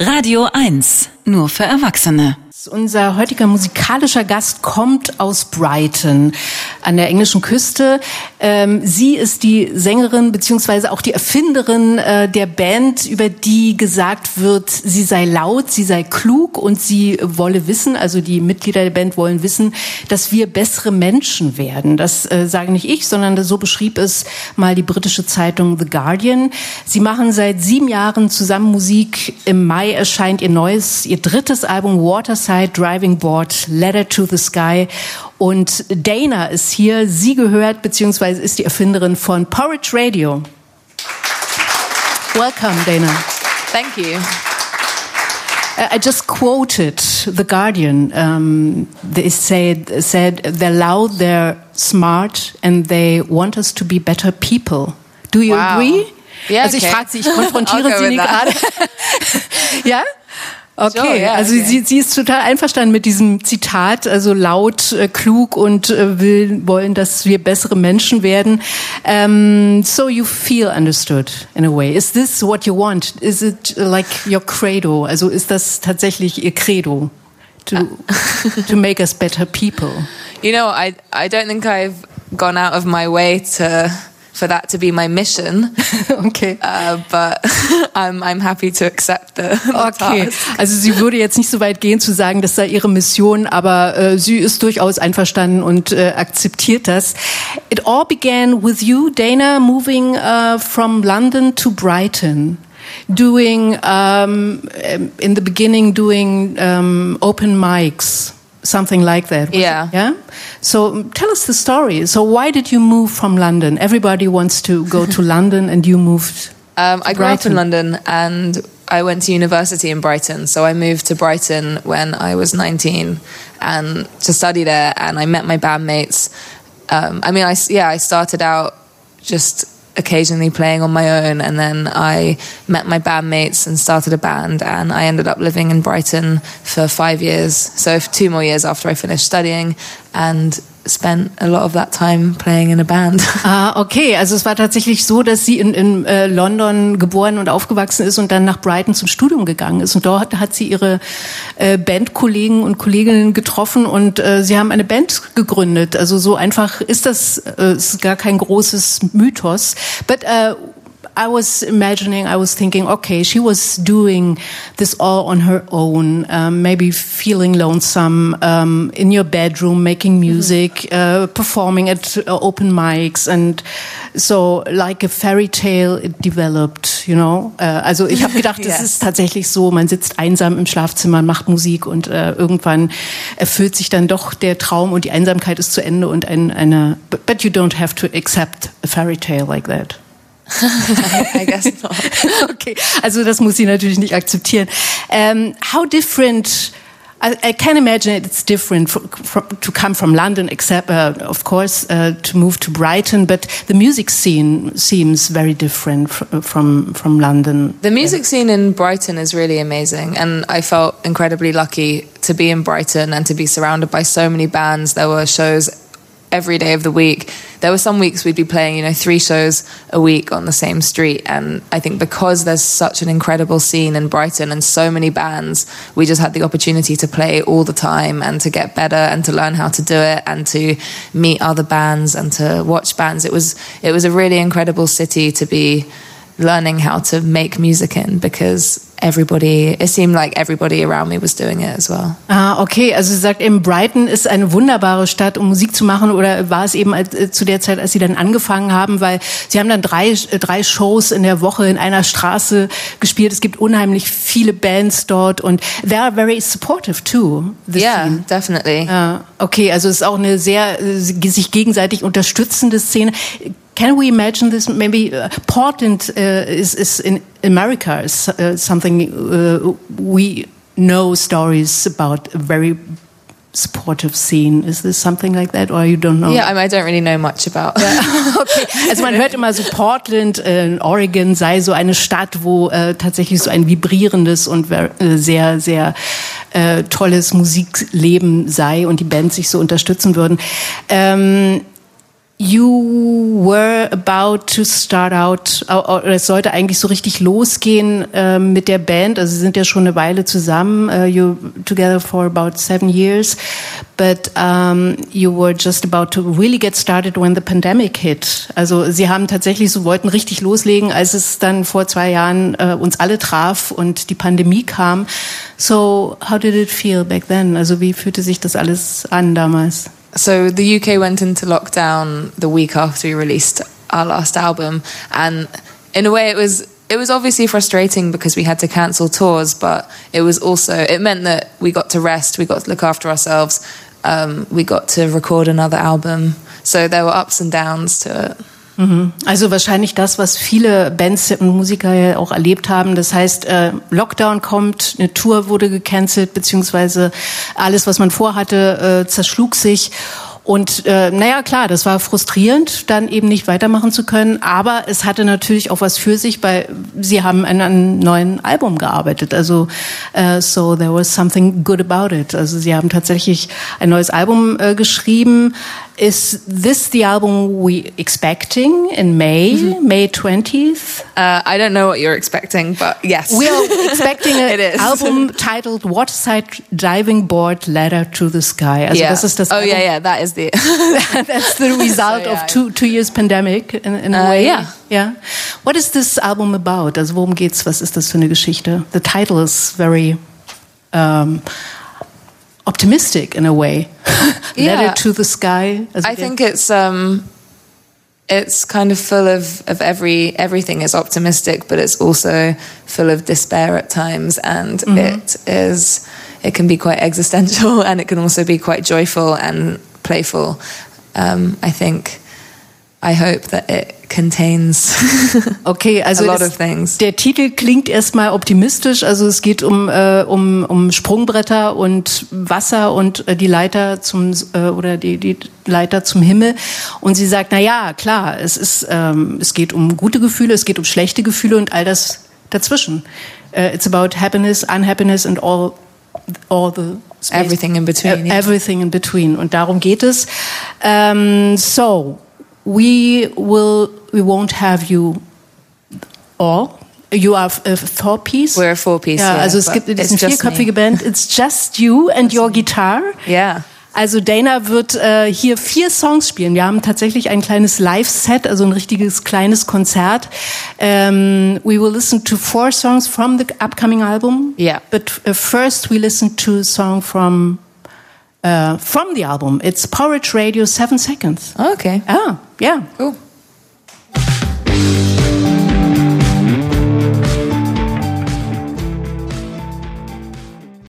Radio 1, nur für Erwachsene. Unser heutiger musikalischer Gast kommt aus Brighton an der englischen Küste. Ähm, sie ist die Sängerin beziehungsweise auch die Erfinderin äh, der Band, über die gesagt wird, sie sei laut, sie sei klug und sie wolle wissen, also die Mitglieder der Band wollen wissen, dass wir bessere Menschen werden. Das äh, sage nicht ich, sondern so beschrieb es mal die britische Zeitung The Guardian. Sie machen seit sieben Jahren zusammen Musik. Im Mai erscheint ihr neues, ihr drittes Album Waterside Side Driving Board, Letter to the Sky. Und Dana ist hier. Sie gehört bzw. ist die Erfinderin von Porridge Radio. Welcome, Dana. Thank you. I just quoted The Guardian. Um, they said, said they're loud, they're smart, and they want us to be better people. Do you Wow. agree? Yeah, also ich okay. frage Sie, ich konfrontiere Sie gerade. ja? Okay, Sure, yeah, also okay. Sie, sie ist total einverstanden mit diesem Zitat, also laut, äh, klug und äh, will, wollen, dass wir bessere Menschen werden. Um, so you feel understood in a way. Is this what you want? Is it like your credo? Also ist das tatsächlich Ihr Credo? To, to make us better people. You know, I I don't think I've gone out of my way to for that to be my mission, Okay. uh, but I'm I'm happy to accept the, the Okay, task. also sie würde jetzt nicht so weit gehen zu sagen, das sei ihre Mission, aber äh, sie ist durchaus einverstanden und äh, akzeptiert das. It all began with you, Dana, moving uh, from London to Brighton. Doing um, in the beginning, doing um, open mics, something like that. Yeah. it? yeah. So um, tell us the story. So why did you move from London? Everybody wants to go to London, and you moved. Um, I grew up in London and I went to university in Brighton. So I moved to Brighton when I was 19 and to study there. And I met my bandmates. Um, I mean, I, yeah, I started out just occasionally playing on my own. And then I met my bandmates and started a band. And I ended up living in Brighton for five years. So two more years after I finished studying and spent a lot of that time playing in a band. Ah, okay. Also es war tatsächlich so, dass sie in, in äh, London geboren und aufgewachsen ist und dann nach Brighton zum Studium gegangen ist. Und dort hat sie ihre äh, Bandkollegen und Kolleginnen getroffen und äh, sie haben eine Band gegründet. Also so einfach ist das, äh, ist gar kein großes Mythos. But uh, I was imagining, I was thinking, okay, she was doing this all on her own, um, maybe feeling lonesome um, in your bedroom, making music, uh, performing at uh, open mics, and so like a fairy tale, it developed, you know. Uh, also ich habe gedacht, Yes. ist tatsächlich so, man sitzt einsam im Schlafzimmer, macht Musik und äh, irgendwann erfüllt sich dann doch der Traum und die Einsamkeit ist zu Ende und ein, eine. But you don't have to accept a fairy tale like that. I guess not. okay, also das muss sie natürlich nicht akzeptieren. Um, how different? I, I can imagine it's different fr fr to come from London, except uh, of course uh, to move to Brighton. But the music scene seems very different fr from from London. The music scene in Brighton is really amazing, and I felt incredibly lucky to be in Brighton and to be surrounded by so many bands. There were shows every day of the week. There were some weeks we'd be playing, you know, three shows a week on the same street. And I think because there's such an incredible scene in Brighton and so many bands, we just had the opportunity to play all the time and to get better and to learn how to do it and to meet other bands and to watch bands. It was it was a really incredible city to be learning how to make music in because everybody it seemed like everybody around me was doing it as well. Ah, okay. Also sie sagt eben, Brighton ist eine wunderbare Stadt, um Musik zu machen. Oder war es eben als, äh, zu der Zeit, als sie dann angefangen haben, weil sie haben dann drei, äh, drei Shows in der Woche in einer Straße gespielt. Es gibt unheimlich viele Bands dort und they are very supportive too. yeah, scene. definitely. Ja, okay, also es ist auch eine sehr äh, sich gegenseitig unterstützende Szene. Can we imagine this? Maybe uh, Portland uh, is, is in America is uh, something uh, we know stories about a very supportive scene. Is this something like that, or you don't know? Yeah, I, mean, I don't really know much about. okay. Also man hört immer so Portland äh, in Oregon sei so eine Stadt, wo äh, tatsächlich so ein vibrierendes und äh, sehr, sehr äh, tolles Musikleben sei und die Bands sich so unterstützen würden. Ähm, You were about to start out, es sollte eigentlich so richtig losgehen äh, mit der Band. Also Sie sind ja schon eine Weile zusammen. Uh, you together for about seven years, but um, you were just about to really get started when the pandemic hit. Also Sie haben tatsächlich so wollten richtig loslegen, als es dann vor zwei Jahren äh, uns alle traf und die Pandemie kam. So how did it feel back then? Also wie fühlte sich das alles an damals? So the UK went into lockdown the week after we released our last album, and in a way, it was it was obviously frustrating because we had to cancel tours, but it was also it meant that we got to rest, we got to look after ourselves, um, we got to record another album. So there were ups and downs to it. Mhm. Also wahrscheinlich das, was viele Bands und Musiker ja auch erlebt haben. Das heißt, äh, Lockdown kommt, eine Tour wurde gecancelt, beziehungsweise alles, was man vorhatte, äh, zerschlug sich. Und äh, naja, klar, das war frustrierend, dann eben nicht weitermachen zu können. Aber es hatte natürlich auch was für sich, weil sie haben an einem neuen Album gearbeitet. Also äh, so there was something good about it. Also sie haben tatsächlich ein neues Album äh, geschrieben. Is this the album we expecting in May, mm -hmm. May 20th? Uh, I don't know what you're expecting, but yes. We are expecting an album titled Waterside Diving Board Ladder to the Sky. Also yeah. das ist das Oh Album. yeah, yeah, that is the That's the result so, yeah. of two two years pandemic in, in a uh, way. Yeah. Yeah. What is this album about? Also worum geht's? Was ist das für eine Geschichte? The title is very um, optimistic in a way. Yeah. Let it to the sky. I think it's um, it's kind of full of, of every everything is optimistic, but it's also full of despair at times, and mm-hmm. it is it can be quite existential, and it can also be quite joyful and playful. Um, I think. I hope that it contains okay, also a lot of things. Der Titel klingt erstmal optimistisch. Also es geht um, äh, um, um Sprungbretter und Wasser und äh, die Leiter zum äh, oder die, die Leiter zum Himmel. Und sie sagt, na ja, klar, es ist, ähm, es geht um gute Gefühle, es geht um schlechte Gefühle und all das dazwischen. Uh, it's about happiness, unhappiness and all, all the space. Everything in between. Uh, everything in between. Und darum geht es. Um, so, we will we won't have you all. You are a four piece. We're a four piece. Ja, yeah, also es gibt diese vierköpfige Band. It's just you and your guitar. Yeah. Also Dana wird äh, hier vier Songs spielen. Wir haben tatsächlich ein kleines Live-Set, also ein richtiges kleines Konzert. Um, ähm, we will listen to four songs from the upcoming album. Yeah. But uh, first we listen to a song from uh, from the album. It's Porridge Radio, Seven Seconds. Okay. Ah, yeah. Cool.